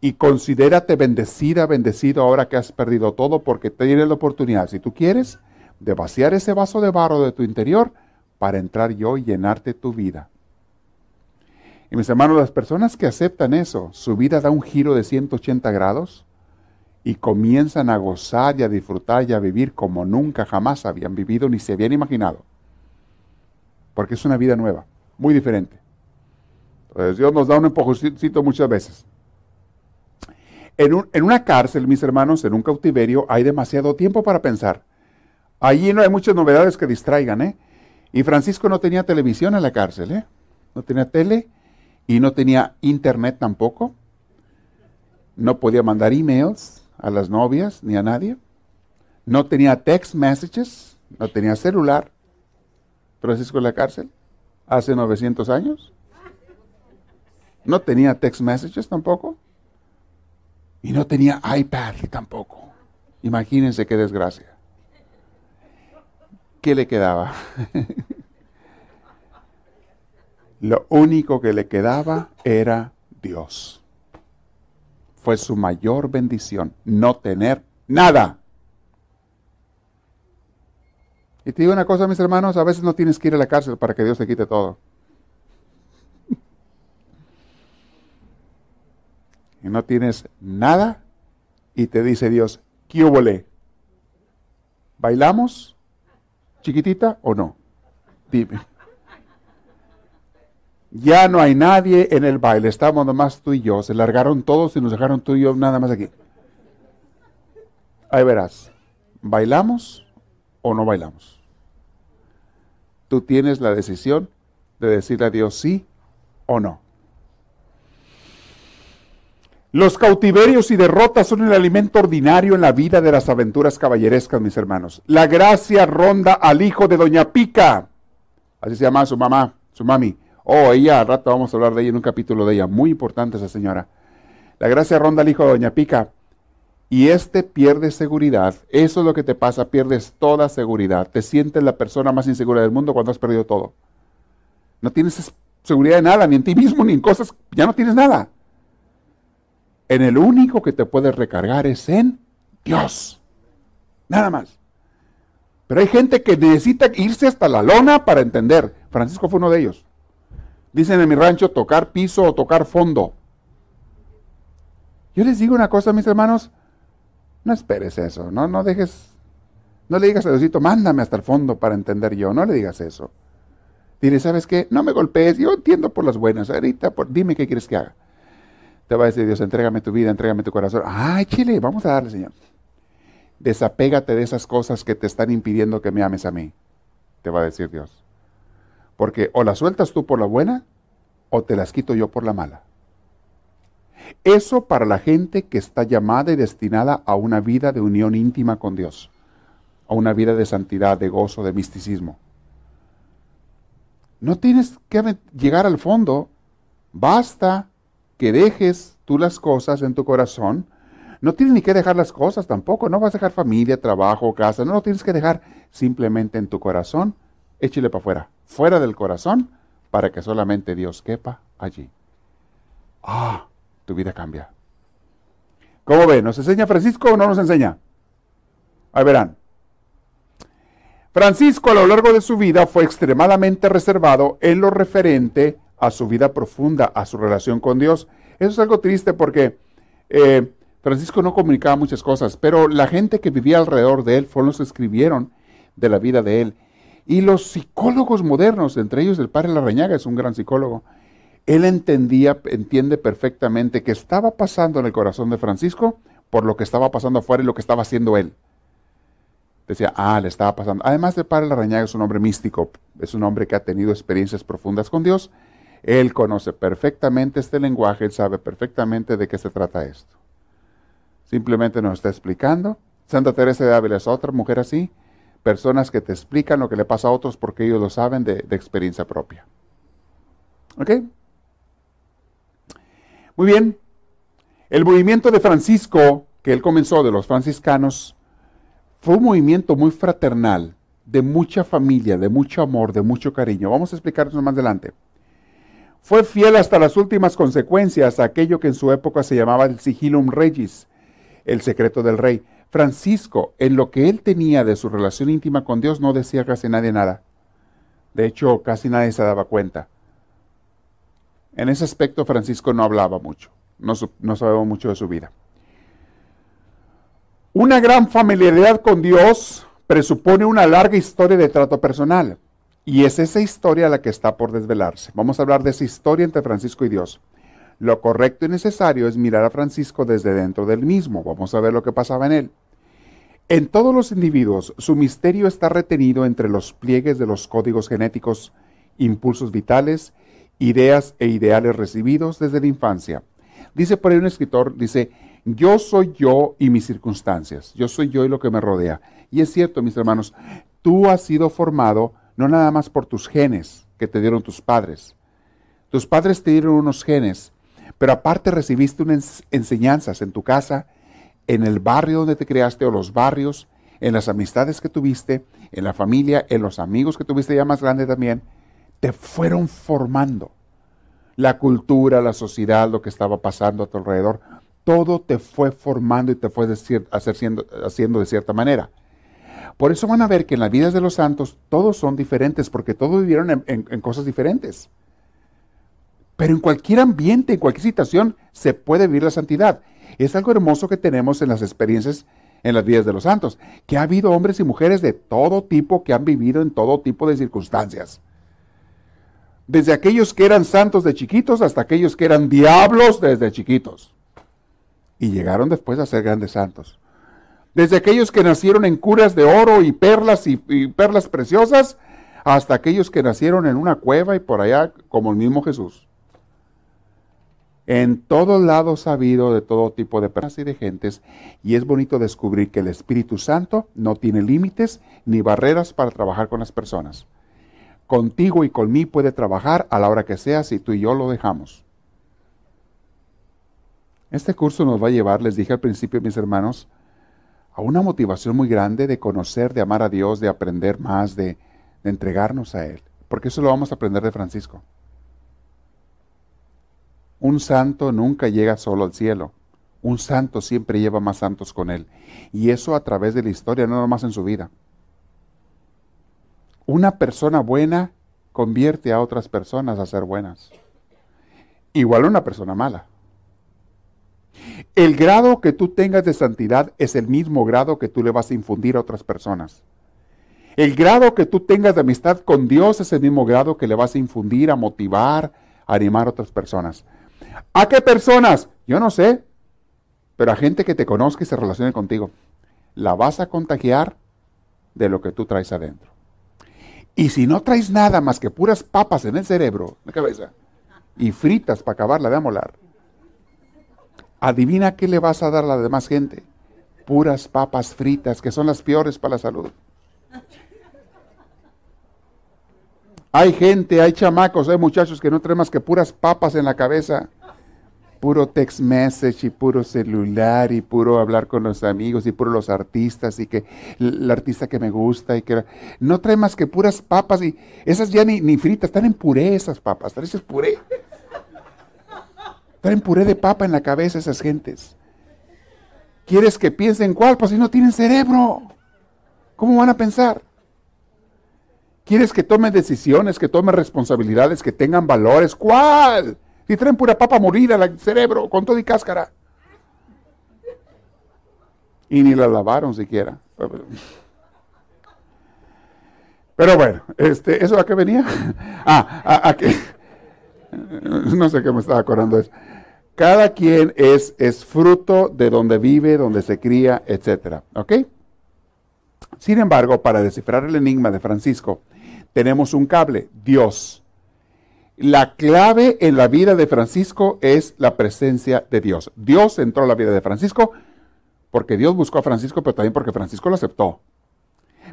Speaker 1: Y considérate bendecida, bendecido ahora que has perdido todo porque tienes la oportunidad, si tú quieres, de vaciar ese vaso de barro de tu interior para entrar yo y llenarte tu vida. Y mis hermanos, las personas que aceptan eso, su vida da un giro de 180 grados y comienzan a gozar y a disfrutar y a vivir como nunca jamás habían vivido ni se habían imaginado. Porque es una vida nueva, muy diferente. Entonces Dios nos da un empujoncito muchas veces. En, en, una cárcel, mis hermanos, en un cautiverio, hay demasiado tiempo para pensar. Allí no hay muchas novedades que distraigan, ¿eh? Y Francisco no tenía televisión en la cárcel, ¿eh? No tenía tele y no tenía internet tampoco. No podía mandar emails a las novias ni a nadie. No tenía text messages, no tenía celular. Francisco en la cárcel, hace 900 años. No tenía text messages tampoco. Y no tenía iPad tampoco. Imagínense qué desgracia. ¿Qué le quedaba? (laughs) Lo único que le quedaba era Dios fue su mayor bendición, no tener nada. Y te digo una cosa, mis hermanos, a veces no tienes que ir a la cárcel para que Dios te quite todo. Y no tienes nada y te dice Dios, ¿qué hubo ¿Bailamos? ¿Chiquitita o no? Dime. Ya no hay nadie en el baile, estamos nomás tú y yo. Se largaron todos y nos dejaron tú y yo nada más aquí. Ahí verás, ¿bailamos o no bailamos? Tú tienes la decisión de decirle a Dios sí o no. Los cautiverios y derrotas son el alimento ordinario en la vida de las aventuras caballerescas, mis hermanos. La gracia ronda al hijo de Doña Pica, así se llama su mamá, su mami Oh, ella, al rato vamos a hablar de ella en un capítulo de ella. Muy importante esa señora. La gracia ronda al hijo de Doña Pica. Y este pierde seguridad. Eso es lo que te pasa, pierdes toda seguridad. Te sientes la persona más insegura del mundo cuando has perdido todo. No tienes seguridad de nada, ni en ti mismo, ni en cosas. Ya no tienes nada. En el único que te puedes recargar es en Dios. Nada más. Pero hay gente que necesita irse hasta la lona para entender. Francisco fue uno de ellos. Dicen en mi rancho tocar piso o tocar fondo. Yo les digo una cosa, mis hermanos, no esperes eso, no, no dejes, no le digas a Diosito, mándame hasta el fondo para entender yo, no le digas eso. Dile, ¿sabes qué? No me golpees, yo entiendo por las buenas, ahorita dime qué quieres que haga. Te va a decir Dios, entrégame tu vida, entrégame tu corazón. Ay, chile, vamos a darle, Señor. Desapégate de esas cosas que te están impidiendo que me ames a mí, te va a decir Dios. Porque o las sueltas tú por la buena o te las quito yo por la mala. Eso para la gente que está llamada y destinada a una vida de unión íntima con Dios, a una vida de santidad, de gozo, de misticismo. No tienes que llegar al fondo, basta que dejes tú las cosas en tu corazón. No tienes ni que dejar las cosas tampoco, no vas a dejar familia, trabajo, casa, no lo tienes que dejar simplemente en tu corazón, échale para afuera fuera del corazón para que solamente Dios quepa allí. Ah, tu vida cambia. ¿Cómo ve? ¿Nos enseña Francisco o no nos enseña? Ahí verán. Francisco a lo largo de su vida fue extremadamente reservado en lo referente a su vida profunda, a su relación con Dios. Eso es algo triste porque eh, Francisco no comunicaba muchas cosas, pero la gente que vivía alrededor de él fueron los que escribieron de la vida de él. Y los psicólogos modernos, entre ellos el padre Larrañaga es un gran psicólogo, él entendía, entiende perfectamente que estaba pasando en el corazón de Francisco por lo que estaba pasando afuera y lo que estaba haciendo él. Decía, ah, le estaba pasando. Además de Padre Larrañaga es un hombre místico, es un hombre que ha tenido experiencias profundas con Dios. Él conoce perfectamente este lenguaje, él sabe perfectamente de qué se trata esto. Simplemente nos está explicando. Santa Teresa de Ávila es otra mujer así, personas que te explican lo que le pasa a otros porque ellos lo saben de, experiencia propia. ¿Ok? Muy bien. El movimiento de Francisco, que él comenzó de los franciscanos, fue un movimiento muy fraternal, de mucha familia, de mucho amor, de mucho cariño. Vamos a explicarlo más adelante. Fue fiel hasta las últimas consecuencias a aquello que en su época se llamaba el sigilum regis, el secreto del rey. Francisco, en lo que él tenía de su relación íntima con Dios, no decía casi nadie nada. De hecho, casi nadie se daba cuenta. En ese aspecto Francisco no hablaba mucho, no, no sabemos mucho de su vida. Una gran familiaridad con Dios presupone una larga historia de trato personal. Y es esa historia la que está por desvelarse. Vamos a hablar de esa historia entre Francisco y Dios. Lo correcto y necesario es mirar a Francisco desde dentro del mismo. Vamos a ver lo que pasaba en él. En todos los individuos, su misterio está retenido entre los pliegues de los códigos genéticos, impulsos vitales ideas e ideales recibidos desde la infancia. Dice por ahí un escritor, dice, yo soy yo y mis circunstancias, yo soy yo y lo que me rodea. Y es cierto, mis hermanos, tú has sido formado no nada más por tus genes que te dieron tus padres. Tus padres te dieron unos genes, pero aparte recibiste unas enseñanzas en tu casa, en el barrio donde te creaste o los barrios, en las amistades que tuviste, en la familia, en los amigos que tuviste ya más grande también te fueron formando. La cultura, la sociedad, lo que estaba pasando a tu alrededor, todo te fue formando y te fue haciendo de cierta manera. Por eso van a ver que en las vidas de los santos todos son diferentes, porque todos vivieron en, cosas diferentes. Pero en cualquier ambiente, en cualquier situación, se puede vivir la santidad. Es algo hermoso que tenemos en las experiencias en las vidas de los santos, que ha habido hombres y mujeres de todo tipo que han vivido en todo tipo de circunstancias desde aquellos que eran santos de chiquitos hasta aquellos que eran diablos desde chiquitos. Y llegaron después a ser grandes santos. Desde aquellos que nacieron en curas de oro y perlas y, perlas preciosas, hasta aquellos que nacieron en una cueva y por allá, como el mismo Jesús. En todos lados ha habido de todo tipo de personas y de gentes, y es bonito descubrir que el Espíritu Santo no tiene límites ni barreras para trabajar con las personas contigo y con mí puede trabajar a la hora que sea si tú y yo lo dejamos. Este curso nos va a llevar, les dije al principio, mis hermanos, a una motivación muy grande de conocer, de amar a Dios, de aprender más, de, de entregarnos a Él. Porque eso lo vamos a aprender de Francisco. Un santo nunca llega solo al cielo. Un santo siempre lleva más santos con él. Y eso a través de la historia, no nomás en su vida. Una persona buena convierte a otras personas a ser buenas. Igual una persona mala. El grado que tú tengas de santidad es el mismo grado que tú le vas a infundir a otras personas. El grado que tú tengas de amistad con Dios es el mismo grado que le vas a infundir, a motivar, a animar a otras personas. ¿A qué personas? Yo no sé, pero a gente que te conozca y se relacione contigo. La vas a contagiar de lo que tú traes adentro. Y si no traes nada más que puras papas en el cerebro, en la cabeza, y fritas para acabarla de amolar, adivina qué le vas a dar a la demás gente. Puras papas fritas, que son las peores para la salud. Hay gente, hay chamacos, hay muchachos que no traen más que puras papas en la cabeza puro text message y puro celular y puro hablar con los amigos y puro los artistas y que el artista que me gusta y que no trae más que puras papas y esas ya ni, ni fritas, están en puré esas papas, traen puré. Están en puré de papa en la cabeza esas gentes. ¿Quieres que piensen cuál? Pues si no tienen cerebro. ¿Cómo van a pensar? ¿Quieres que tomen decisiones, que tomen responsabilidades, que tengan valores? ¿Cuál? Y traen pura papa morida al cerebro, con todo y cáscara. Y ni la lavaron siquiera. Pero bueno, este, ¿eso a qué venía? (laughs) ah, a, a qué. (laughs) No sé qué me estaba acordando de eso. Cada quien es, es fruto de donde vive, donde se cría, etc. ¿Ok? Sin embargo, para descifrar el enigma de Francisco, tenemos un cable, Dios. La clave en la vida de Francisco es la presencia de Dios. Dios entró a la vida de Francisco porque Dios buscó a Francisco, pero también porque Francisco lo aceptó.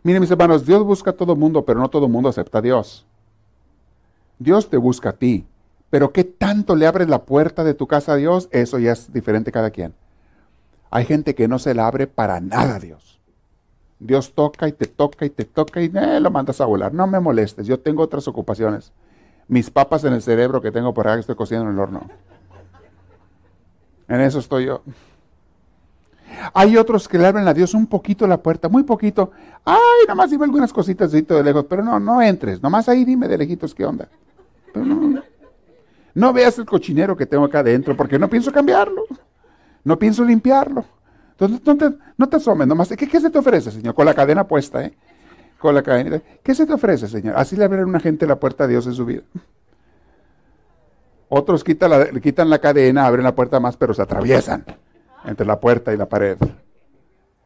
Speaker 1: Miren mis hermanos, Dios busca a todo mundo, pero no todo mundo acepta a Dios. Dios te busca a ti, pero ¿qué tanto le abres la puerta de tu casa a Dios? Eso ya es diferente cada quien. Hay gente que no se la abre para nada a Dios. Dios toca y te toca y te toca y eh, lo mandas a volar. No me molestes, yo tengo otras ocupaciones. Mis papas en el cerebro que tengo por ahí que estoy cociendo en el horno. En eso estoy yo. Hay otros que le abren a Dios un poquito la puerta, muy poquito. Ay, nada más dime algunas cositas de lejos, pero no, no entres. Nomás ahí dime de lejitos qué onda. no, no veas el cochinero que tengo acá adentro, porque no pienso cambiarlo. No pienso limpiarlo. Entonces, no te, no te asomes, nomás. ¿Qué, ¿Qué se te ofrece, Señor? Con la cadena puesta, ¿eh? Con la cadena. ¿Qué se te ofrece, Señor? Así le abren a una gente la puerta a Dios en su vida. Otros quitan la, quitan la cadena, abren la puerta más, pero se atraviesan entre la puerta y la pared.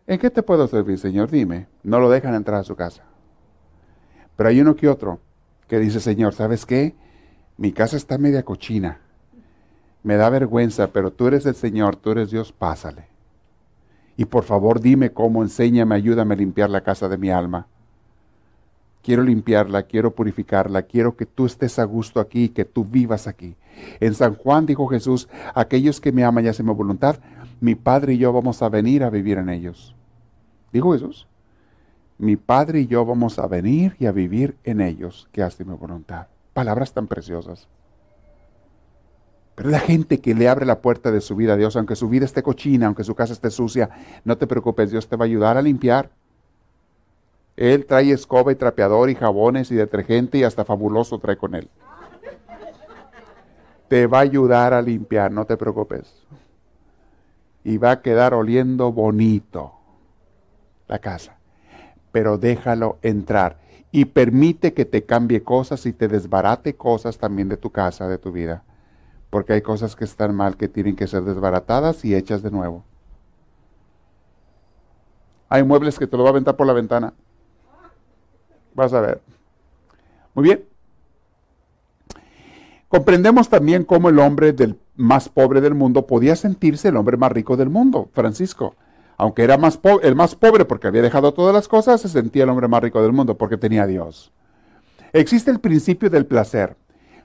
Speaker 1: ¿En qué te puedo servir, Señor? Dime. No lo dejan entrar a su casa. Pero hay uno que otro que dice, Señor, ¿sabes qué? Mi casa está media cochina. Me da vergüenza, pero tú eres el Señor, tú eres Dios, pásale. Y por favor dime cómo, enséñame, ayúdame a limpiar la casa de mi alma. Quiero limpiarla, quiero purificarla, quiero que tú estés a gusto aquí, que tú vivas aquí. En San Juan dijo Jesús, aquellos que me aman y hacen mi voluntad, mi Padre y yo vamos a venir a vivir en ellos. Dijo Jesús, mi Padre y yo vamos a venir y a vivir en ellos que hacen mi voluntad. Palabras tan preciosas. Pero la gente que le abre la puerta de su vida a Dios, aunque su vida esté cochina, aunque su casa esté sucia, no te preocupes, Dios te va a ayudar a limpiar. Él trae escoba y trapeador y jabones y detergente y hasta fabuloso trae con él. Te va a ayudar a limpiar, no te preocupes y va a quedar oliendo bonito la casa. Pero déjalo entrar y permite que te cambie cosas y te desbarate cosas también de tu casa, de tu vida. Porque hay cosas que están mal que tienen que ser desbaratadas y hechas de nuevo. Hay muebles que te lo va a aventar por la ventana. Vas a ver. Muy bien. Comprendemos también cómo el hombre del más pobre del mundo podía sentirse el hombre más rico del mundo, Francisco. Aunque era más el más pobre porque había dejado todas las cosas, se sentía el hombre más rico del mundo porque tenía a Dios. Existe el principio del placer.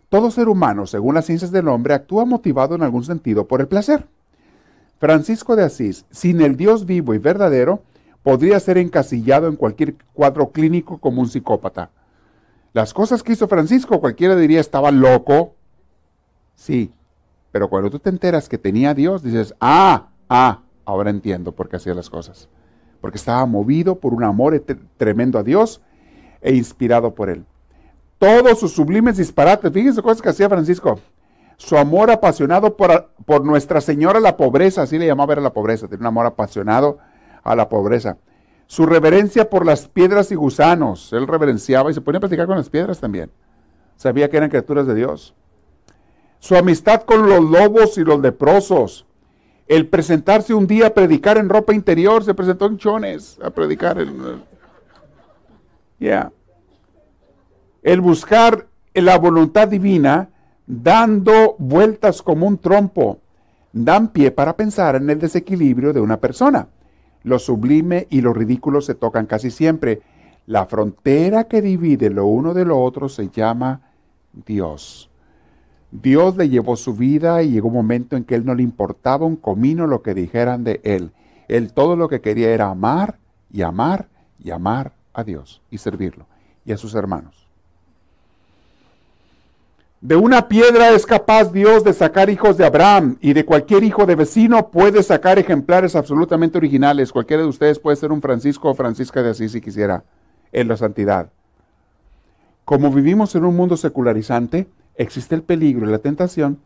Speaker 1: Todo ser humano, según las ciencias del hombre, actúa motivado en algún sentido por el placer. Francisco de Asís, sin el Dios vivo y verdadero, podría ser encasillado en cualquier cuadro clínico como un psicópata. Las cosas que hizo Francisco, cualquiera diría estaba loco. Sí, pero cuando tú te enteras que tenía a Dios, dices, ah, ah, ahora entiendo por qué hacía las cosas. Porque estaba movido por un amor tremendo a Dios e inspirado por Él. Todos sus sublimes disparates, fíjense cosas que hacía Francisco. Su amor apasionado por, por Nuestra Señora la pobreza, así le llamaba a la pobreza, tenía un amor apasionado a la pobreza su reverencia por las piedras y gusanos. Él reverenciaba y se ponía a platicar con las piedras también. Sabía que eran criaturas de Dios. Su amistad con los lobos y los leprosos. El presentarse un día a predicar en ropa interior, se presentó en chones a predicar. Ya. El buscar la voluntad divina dando vueltas como un trompo dan pie para pensar en el desequilibrio de una persona. Lo sublime y lo ridículo se tocan casi siempre. La frontera que divide lo uno de lo otro se llama Dios. Dios le llevó su vida y llegó un momento en que él no le importaba un comino lo que dijeran de él. Él todo lo que quería era amar y amar y amar a Dios y servirlo y a sus hermanos. De una piedra es capaz Dios de sacar hijos de Abraham y de cualquier hijo de vecino puede sacar ejemplares absolutamente originales. Cualquiera de ustedes puede ser un Francisco o Francisca de Asís si quisiera, en la santidad. Como vivimos en un mundo secularizante, existe el peligro y la tentación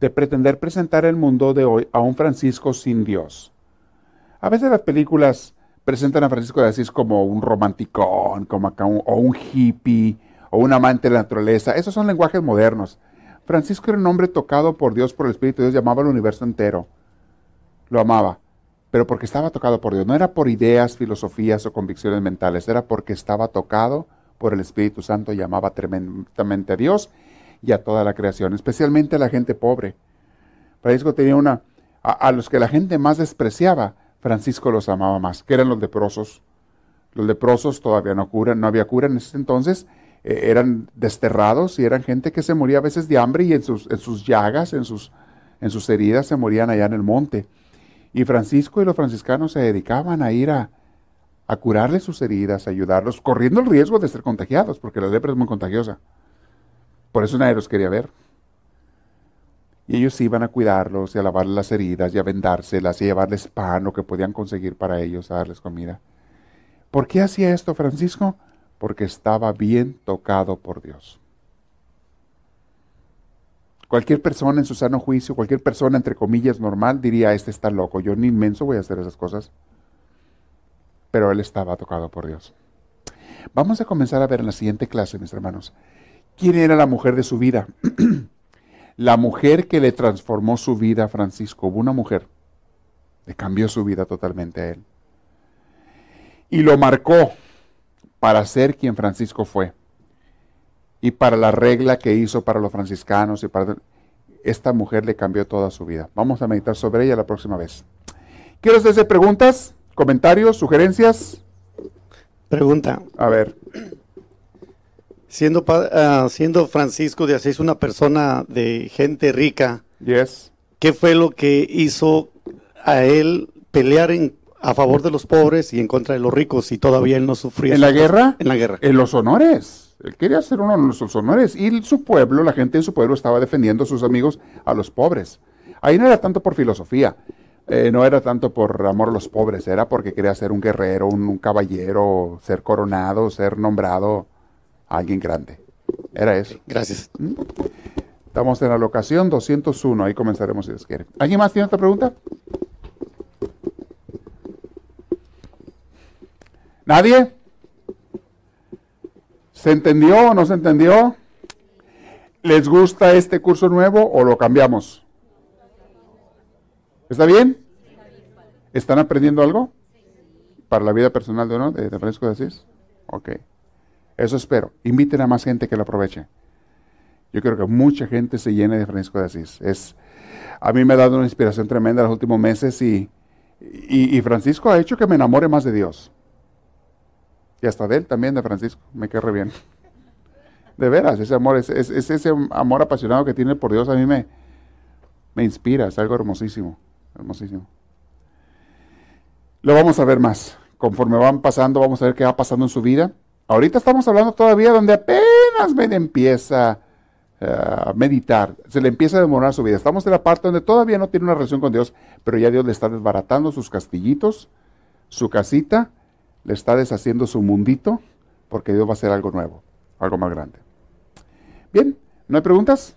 Speaker 1: de pretender presentar el mundo de hoy a un Francisco sin Dios. A veces las películas presentan a Francisco de Asís como un romanticón, como acá o un hippie, o un amante de la naturaleza. Esos son lenguajes modernos. Francisco era un hombre tocado por Dios, por el Espíritu de Dios, llamaba al universo entero. Lo amaba, pero porque estaba tocado por Dios. No era por ideas, filosofías o convicciones mentales, era porque estaba tocado por el Espíritu Santo y amaba tremendamente a Dios y a toda la creación, especialmente a la gente pobre. Francisco tenía una, a, los que la gente más despreciaba, Francisco los amaba más, que eran los leprosos. Los leprosos todavía no curan, no había cura en ese entonces, eh, eran desterrados y eran gente que se moría a veces de hambre y en sus, en sus llagas, en sus, en sus heridas se morían allá en el monte. Y Francisco y los franciscanos se dedicaban a ir a, a curarles sus heridas, a ayudarlos, corriendo el riesgo de ser contagiados, porque la lepra es muy contagiosa. Por eso nadie los quería ver. Y ellos iban a cuidarlos y a lavarles las heridas y a vendárselas y a llevarles pan, lo que podían conseguir para ellos, a darles comida. ¿Por qué hacía esto Francisco? Porque estaba bien tocado por Dios. Cualquier persona en su sano juicio, cualquier persona entre comillas normal diría, este está loco, yo ni inmenso voy a hacer esas cosas. Pero él estaba tocado por Dios. Vamos a comenzar a ver en la siguiente clase, mis hermanos, quién era la mujer de su vida. (clears throat) la mujer que le transformó su vida a Francisco. Hubo una mujer, le cambió su vida totalmente a él. Y lo marcó para ser quien Francisco fue. Y para la regla que hizo para los franciscanos y para... Esta mujer le cambió toda su vida. Vamos a meditar sobre ella la próxima vez. ¿Quiero hacer preguntas, comentarios, sugerencias?
Speaker 2: Pregunta.
Speaker 1: A ver.
Speaker 2: Siendo, uh, siendo Francisco de Asís una persona de gente rica,
Speaker 1: yes.
Speaker 2: ¿qué fue lo que hizo a él pelear en, a favor de los pobres y en contra de los ricos y todavía él no sufría?
Speaker 1: ¿En la guerra?
Speaker 2: En la guerra.
Speaker 1: En los honores. Él quería ser uno de los honores. Y su pueblo, la gente de su pueblo estaba defendiendo a sus amigos, a los pobres. Ahí no era tanto por filosofía, eh, no era tanto por amor a los pobres, era porque quería ser un guerrero, un caballero, ser coronado, ser nombrado alguien grande. Era eso.
Speaker 2: Gracias. ¿Mm?
Speaker 1: Estamos en la locación 201, ahí comenzaremos si Dios quiere. ¿Alguien más tiene otra pregunta? ¿Nadie? ¿Se entendió o no se entendió? ¿Les gusta este curso nuevo o lo cambiamos? ¿Está bien? ¿Están aprendiendo algo? ¿Para la vida personal de uno, de, de Francisco de Asís? Ok. Eso espero. Inviten a más gente que lo aproveche. Yo creo que mucha gente se llene de Francisco de Asís. Es, a mí me ha dado una inspiración tremenda en los últimos meses y, y, Francisco ha hecho que me enamore más de Dios. Y hasta de él también, de Francisco. Me querré bien. De veras, ese amor, es, es, ese amor apasionado que tiene por Dios a mí me, me inspira. Es algo hermosísimo. Hermosísimo. Lo vamos a ver más. Conforme van pasando, vamos a ver qué va pasando en su vida. Ahorita estamos hablando todavía donde apenas me empieza eh, a meditar, se le empieza a demorar su vida. Estamos en la parte donde todavía no tiene una relación con Dios, pero ya Dios le está desbaratando sus castillitos, su casita, le está deshaciendo su mundito, porque Dios va a hacer algo nuevo, algo más grande. Bien, ¿no hay preguntas?